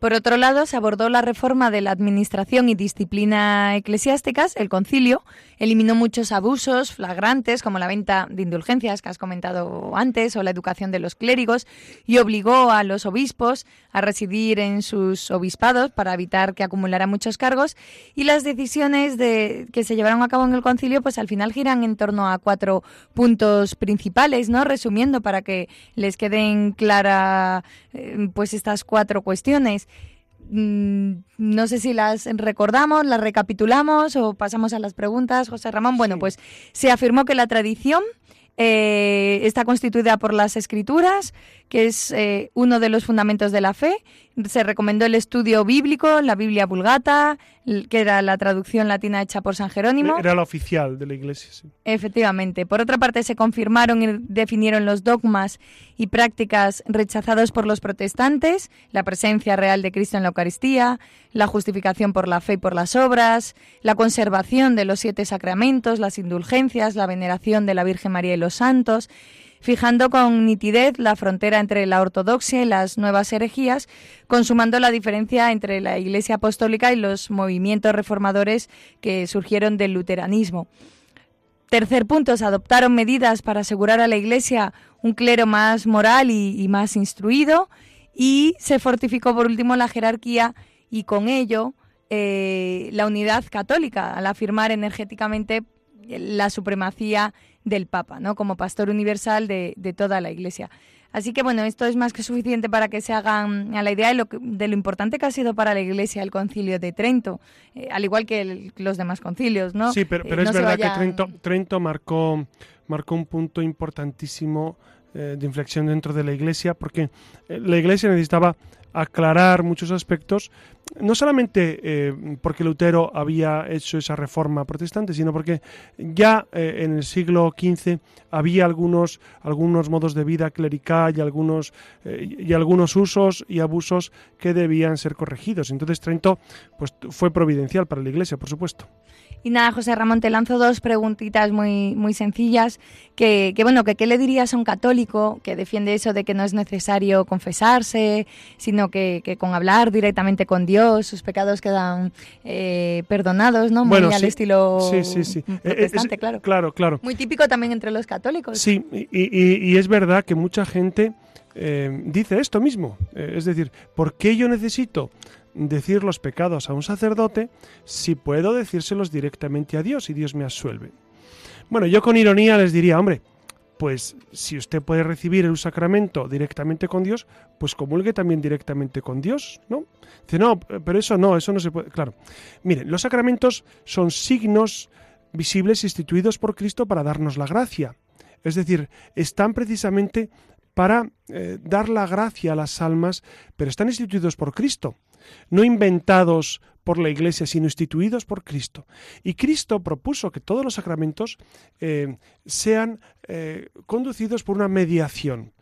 Por otro lado, se abordó la reforma de la administración y disciplina eclesiásticas. El concilio eliminó muchos abusos flagrantes, como la venta de indulgencias que has comentado antes, o la educación de los clérigos, y obligó a los obispos a residir en sus obispados para evitar que acumularan muchos cargos. Y las decisiones de, que se llevaron a cabo en el concilio, pues al final giran en torno a cuatro puntos principales, ¿no? Resumiendo para que les queden claras eh, pues estas cuatro cuestiones no sé si las recordamos, las recapitulamos o pasamos a las preguntas, José Ramón. Bueno, sí. pues se afirmó que la tradición eh, está constituida por las escrituras, que es eh, uno de los fundamentos de la fe. Se recomendó el estudio bíblico, la Biblia Vulgata, que era la traducción latina hecha por San Jerónimo. Era la oficial de la Iglesia. Sí. Efectivamente. Por otra parte, se confirmaron y definieron los dogmas y prácticas rechazados por los protestantes, la presencia real de Cristo en la Eucaristía, la justificación por la fe y por las obras, la conservación de los siete sacramentos, las indulgencias, la veneración de la Virgen María y los santos, fijando con nitidez la frontera entre la ortodoxia y las nuevas herejías, consumando la diferencia entre la Iglesia apostólica y los movimientos reformadores que surgieron del luteranismo. Tercer punto, se adoptaron medidas para asegurar a la Iglesia un clero más moral y, más instruido y se fortificó por último la jerarquía y con ello eh, la unidad católica al afirmar energéticamente la supremacía del Papa, ¿no? Como pastor universal de, de, toda la Iglesia. Así que bueno, esto es más que suficiente para que se hagan a la idea de lo, que, de lo importante que ha sido para la Iglesia el Concilio de Trento, eh, al igual que el, los demás concilios, ¿no? Sí, pero, pero eh, es no verdad vayan... que Trento, Trento marcó, marcó un punto importantísimo eh, de inflexión dentro de la Iglesia, porque la Iglesia necesitaba aclarar muchos aspectos no solamente eh, porque Lutero había hecho esa reforma protestante, sino porque ya eh, en el siglo XV había algunos, algunos modos de vida clerical y algunos, eh, y algunos usos y abusos que debían ser corregidos. Entonces Trento pues, fue providencial para la Iglesia, por supuesto. Y nada, José Ramón, te lanzo dos preguntitas muy, muy sencillas. Que, bueno, que qué le dirías a un católico que defiende eso de que no es necesario confesarse, sino que, con hablar directamente con Dios sus pecados quedan eh, perdonados, ¿no? Muy al estilo protestante, claro. Claro, claro. Muy típico también entre los católicos. Sí, y, es verdad que mucha gente eh, dice esto mismo. Eh, es decir, ¿por qué yo necesito decir los pecados a un sacerdote si puedo decírselos directamente a Dios y Dios me absuelve. Bueno, yo con ironía les diría, hombre, pues si usted puede recibir el sacramento directamente con Dios, pues comulgue también directamente con Dios, ¿no? Dice, no, pero eso no, eso no se puede. Claro. Miren, los sacramentos son signos visibles instituidos por Cristo para darnos la gracia. Es decir, están precisamente para eh, dar la gracia a las almas, pero están instituidos por Cristo no inventados por la Iglesia, sino instituidos por Cristo. Y Cristo propuso que todos los sacramentos eh, sean eh, conducidos por una mediación.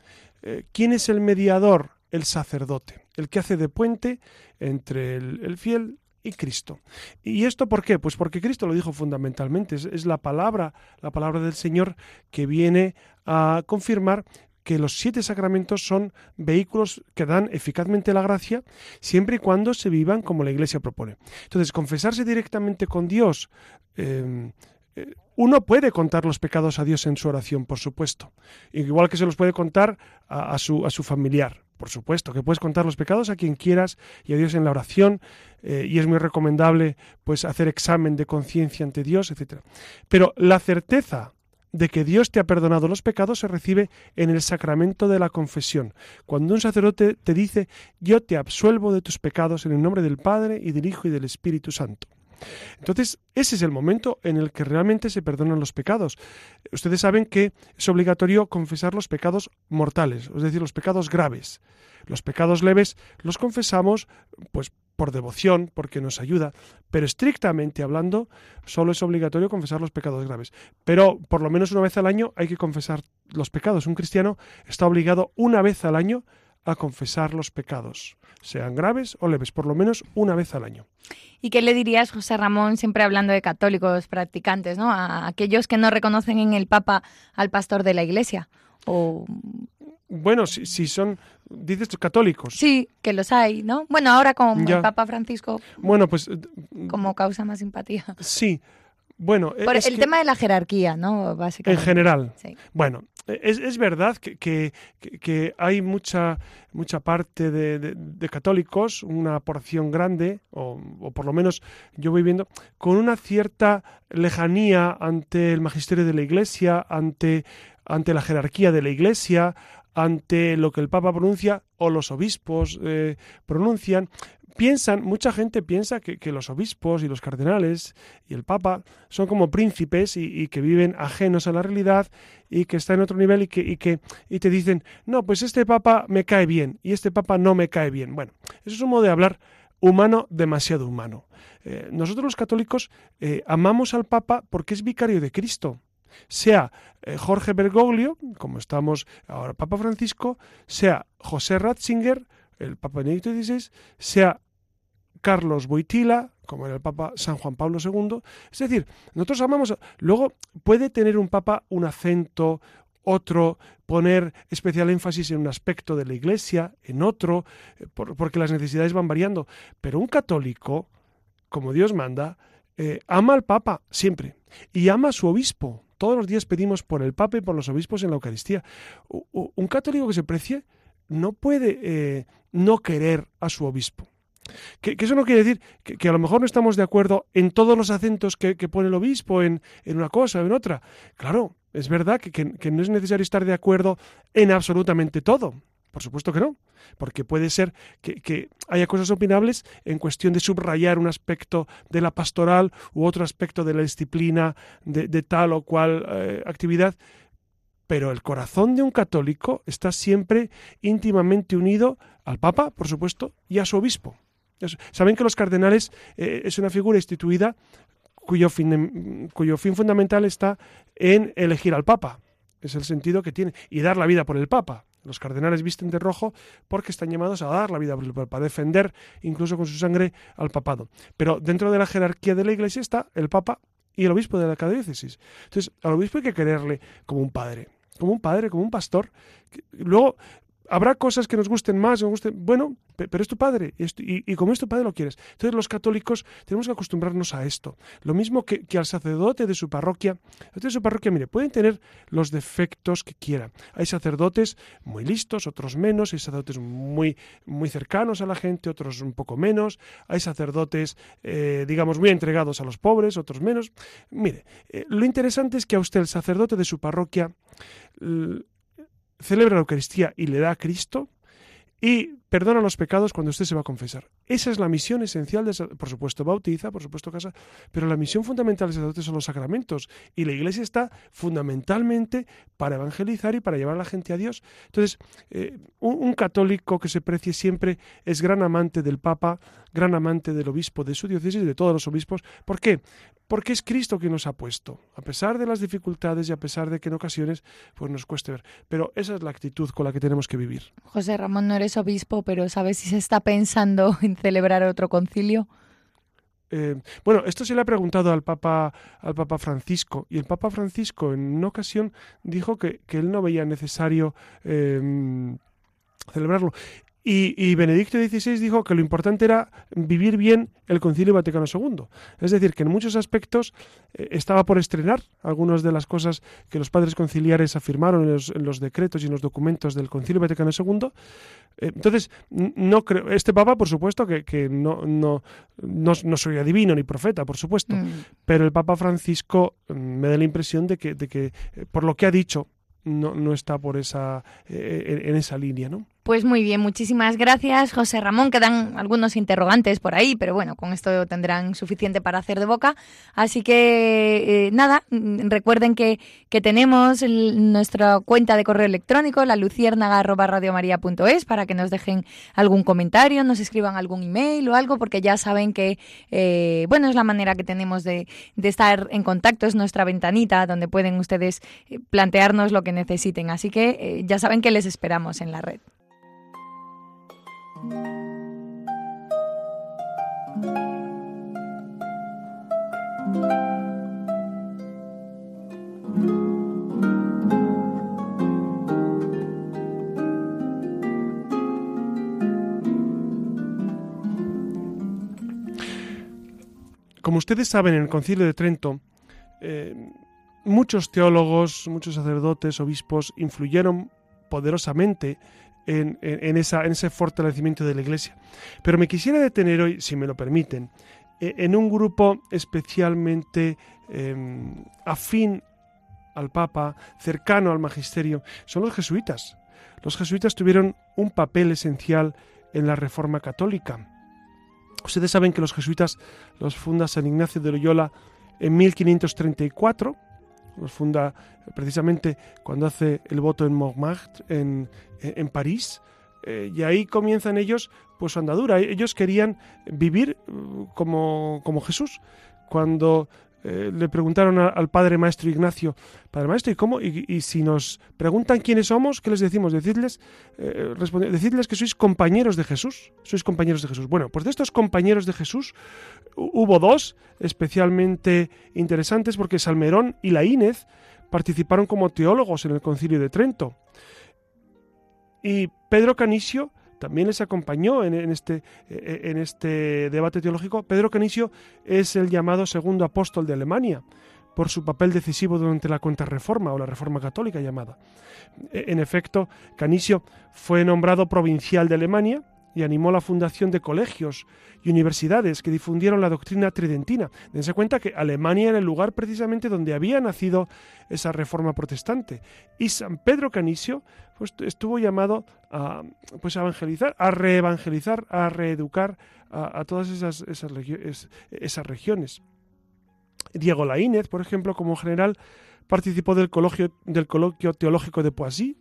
¿Quién es el mediador? El sacerdote, el que hace de puente entre el, fiel y Cristo. ¿Y esto por qué? Pues porque Cristo lo dijo fundamentalmente, es, la palabra, la palabra del Señor que viene a confirmar que los siete sacramentos son vehículos que dan eficazmente la gracia siempre y cuando se vivan como la Iglesia propone. Entonces, confesarse directamente con Dios, em, eh, uno puede contar los pecados a Dios en su oración, por supuesto, igual que se los puede contar a, su, a su familiar. Por supuesto, que puedes contar los pecados a quien quieras y a Dios en la oración, eh, y es muy recomendable pues hacer examen de conciencia ante Dios, etc. Pero la certeza de que Dios te ha perdonado los pecados se recibe en el sacramento de la confesión, cuando un sacerdote te dice, yo te absuelvo de tus pecados en el nombre del Padre y del Hijo y del Espíritu Santo. Entonces, ese es el momento en el que realmente se perdonan los pecados. Ustedes saben que es obligatorio confesar los pecados mortales, es decir, los pecados graves. Los pecados leves los confesamos pues por devoción, porque nos ayuda, pero estrictamente hablando, solo es obligatorio confesar los pecados graves. Pero por lo menos una vez al año hay que confesar los pecados. Un cristiano está obligado una vez al año a confesar los pecados, sean graves o leves, por lo menos una vez al año. ¿Y qué le dirías, José Ramón, siempre hablando de católicos practicantes, ¿no? a aquellos que no reconocen en el Papa al pastor de la Iglesia? O bueno, si, si son, dices católicos. Sí, que los hay, ¿no? Bueno, ahora con el Papa Francisco. Bueno, pues. Como causa más simpatía. Sí. Bueno, Por el tema de la jerarquía, ¿no? Básicamente. En general. Sí. Bueno, es, es verdad que, que, que, hay mucha, mucha parte de, de, católicos, una porción grande, o, o, por lo menos yo voy viendo, con una cierta lejanía ante el magisterio de la Iglesia, ante, ante la jerarquía de la Iglesia, ante lo que el Papa pronuncia o los obispos eh, pronuncian, piensan, mucha gente piensa que, los obispos y los cardenales y el Papa son como príncipes y, que viven ajenos a la realidad y que están en otro nivel y que, y que y te dicen, no, pues este Papa me cae bien y este Papa no me cae bien. Bueno, eso es un modo de hablar humano, demasiado humano. Eh, nosotros los católicos eh, amamos al Papa porque es vicario de Cristo sea eh, Jorge Bergoglio, como estamos ahora Papa Francisco, sea José Ratzinger, el Papa Benedicto XVI, sea Carlos Boitila, como era el Papa San Juan Pablo II. Es decir, nosotros amamos. Luego puede tener un Papa un acento, otro poner especial énfasis en un aspecto de la Iglesia, en otro, eh, porque las necesidades van variando. Pero un católico, como Dios manda, eh, ama al Papa siempre y ama a su obispo. Todos los días pedimos por el Papa y por los obispos en la Eucaristía. Un católico que se precie no puede eh, no querer a su obispo. Que, eso no quiere decir que, a lo mejor no estamos de acuerdo en todos los acentos que, pone el obispo en, en, una cosa o en otra. Claro, es verdad que no es necesario estar de acuerdo en absolutamente todo. Por supuesto que no, porque puede ser que, haya cosas opinables en cuestión de subrayar un aspecto de la pastoral u otro aspecto de la disciplina de, tal o cual eh, actividad, pero el corazón de un católico está siempre íntimamente unido al Papa, por supuesto, y a su obispo. Saben que los cardenales eh, es una figura instituida cuyo fin, cuyo fin fundamental está en elegir al Papa. Es el sentido que tiene. Y dar la vida por el Papa. Los cardenales visten de rojo porque están llamados a dar la vida por el Papa, a defender incluso con su sangre al papado. Pero dentro de la jerarquía de la Iglesia está el Papa y el obispo de la diócesis. Entonces, al obispo hay que quererle como un padre como un padre, como un pastor. Luego, Habrá cosas que nos gusten más, nos gusten, bueno, pero es tu padre y, como es tu padre lo quieres. Entonces los católicos tenemos que acostumbrarnos a esto. Lo mismo que, al sacerdote de su parroquia. De su parroquia, mire, pueden tener los defectos que quieran. Hay sacerdotes muy listos, otros menos, hay sacerdotes muy, muy cercanos a la gente, otros un poco menos. Hay sacerdotes, eh, digamos, muy entregados a los pobres, otros menos. Mire, eh, lo interesante es que a usted, el sacerdote de su parroquia, celebra la Eucaristía y le da a Cristo y perdona los pecados cuando usted se va a confesar. Esa es la misión esencial, de, por supuesto bautiza, por supuesto casa, pero la misión fundamental del sacerdote son los sacramentos y la Iglesia está fundamentalmente para evangelizar y para llevar a la gente a Dios. Entonces, eh, un, católico que se precie siempre es gran amante del Papa, gran amante del obispo de su diócesis de todos los obispos. ¿Por qué? Porque es Cristo quien nos ha puesto, a pesar de las dificultades y a pesar de que en ocasiones pues nos cueste ver. Pero esa es la actitud con la que tenemos que vivir. José Ramón, no eres obispo, pero ¿sabes si se está pensando <laughs> en celebrar otro concilio? Eh, bueno, esto se le ha preguntado al Papa, al Papa Francisco, y el Papa Francisco en una ocasión dijo que, él no veía necesario eh, celebrarlo. Y, Benedicto XVI dijo que lo importante era vivir bien el Concilio Vaticano II. Es decir, que en muchos aspectos eh, estaba por estrenar algunas de las cosas que los padres conciliares afirmaron en los, decretos y en los documentos del Concilio Vaticano II. Eh, entonces, no creo. Este Papa, por supuesto, que, no, no, no, soy adivino ni profeta, por supuesto. Mm. Pero el Papa Francisco mm, me da la impresión de que, de que eh, por lo que ha dicho, no, no está por esa, en esa línea, ¿no? Pues muy bien, muchísimas gracias, José Ramón. Quedan algunos interrogantes por ahí, pero bueno, con esto tendrán suficiente para hacer de boca. Así que eh, nada, mm, recuerden que, que tenemos nuestra cuenta de correo electrónico, la luciérnaga.radiomaría.es, para que nos dejen algún comentario, nos escriban algún email o algo, porque ya saben que, eh, bueno, es la manera que tenemos de, de estar en contacto, es nuestra ventanita donde pueden ustedes eh, plantearnos lo que necesiten. Así que ya saben que les esperamos en la red. Como ustedes saben, en el Concilio de Trento, eh, muchos teólogos, muchos sacerdotes, obispos influyeron poderosamente en, esa, en, ese fortalecimiento de la Iglesia. Pero me quisiera detener hoy, si me lo permiten, e, en un grupo especialmente em, afín al Papa, cercano al Magisterio, son los jesuitas. Los jesuitas tuvieron un papel esencial en la Reforma Católica. Ustedes saben que los jesuitas los funda San Ignacio de Loyola en 1534 los funda precisamente cuando hace el voto en Montmartre, en, en París, eh, y ahí comienzan ellos pues su andadura. Ellos querían vivir uh, como, como Jesús. Cuando eh, le preguntaron al padre maestro Ignacio, padre maestro, ¿y cómo? Y, si nos preguntan quiénes somos, ¿qué les decimos? Decidles, eh, que sois compañeros de Jesús, sois compañeros de Jesús. Bueno, pues de estos compañeros de Jesús hubo dos especialmente interesantes porque Salmerón y Laínez participaron como teólogos en el concilio de Trento. Y Pedro Canisio también les acompañó en, este, eh, en este debate teológico. Pedro Canisio es el llamado segundo apóstol de Alemania por su papel decisivo durante la contrarreforma o la reforma católica llamada. E, en efecto, Canisio fue nombrado provincial de Alemania y animó la fundación de colegios y universidades que difundieron la doctrina tridentina. Dense cuenta que Alemania era el lugar precisamente donde había nacido esa reforma protestante. Y San Pedro Canisio pues, estuvo llamado a, pues, a evangelizar, a reevangelizar, a reeducar a, todas esas, esas, regiones. Diego Laínez, por ejemplo, como general, participó del coloquio, del coloquio teológico de Poissy,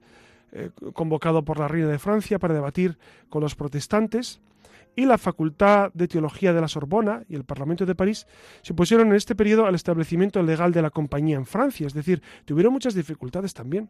eh, convocado por la reina de Francia para debatir con los protestantes. y la Facultad de Teología de la Sorbona y el Parlamento de París se opusieron en este periodo al establecimiento legal de la compañía en Francia, es decir, tuvieron muchas dificultades también.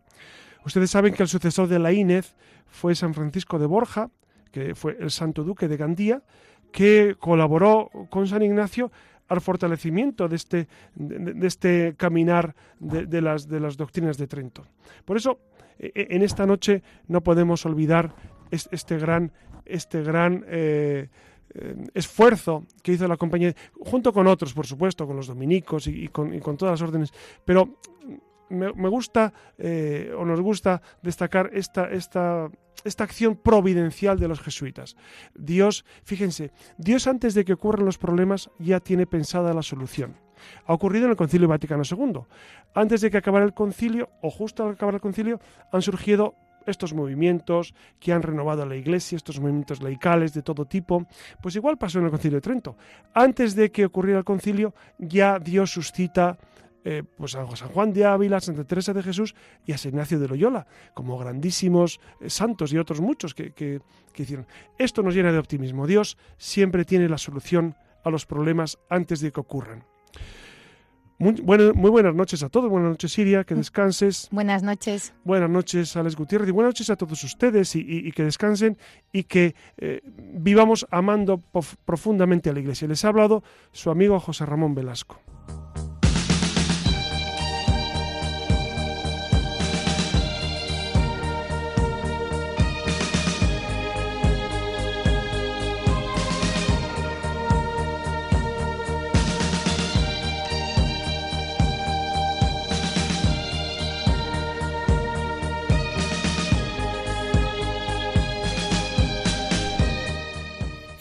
Ustedes saben que el sucesor de la INEZ fue San Francisco de Borja, que fue el santo duque de Gandía, que colaboró con San Ignacio al fortalecimiento de este, de, este caminar de, las, de las doctrinas de Trento. Por eso, e, e, en esta noche no podemos olvidar este gran, este gran eh, eh, esfuerzo que hizo la compañía, junto con otros, por supuesto, con los dominicos y, con, todas las órdenes, pero me, gusta eh, o nos gusta destacar esta, esta, esta acción providencial de los jesuitas. Dios, fíjense, Dios antes de que ocurran los problemas ya tiene pensada la solución. Ha ocurrido en el Concilio Vaticano II. Antes de que acabara el concilio, o justo al acabar el concilio, han surgido estos movimientos que han renovado la Iglesia, estos movimientos laicales de todo tipo, pues igual pasó en el Concilio de Trento. Antes de que ocurriera el concilio, ya Dios suscita eh, pues a San Juan de Ávila, a Santa Teresa de Jesús y a San Ignacio de Loyola, como grandísimos eh, santos y otros muchos que, que hicieron. Esto nos llena de optimismo. Dios siempre tiene la solución a los problemas antes de que ocurran. Muy, buenas noches a todos, buenas noches Siria, que descanses. Buenas noches. Buenas noches Alex Gutiérrez y buenas noches a todos ustedes y, que descansen y que eh, vivamos amando profundamente a la Iglesia. Les ha hablado su amigo José Ramón Velasco.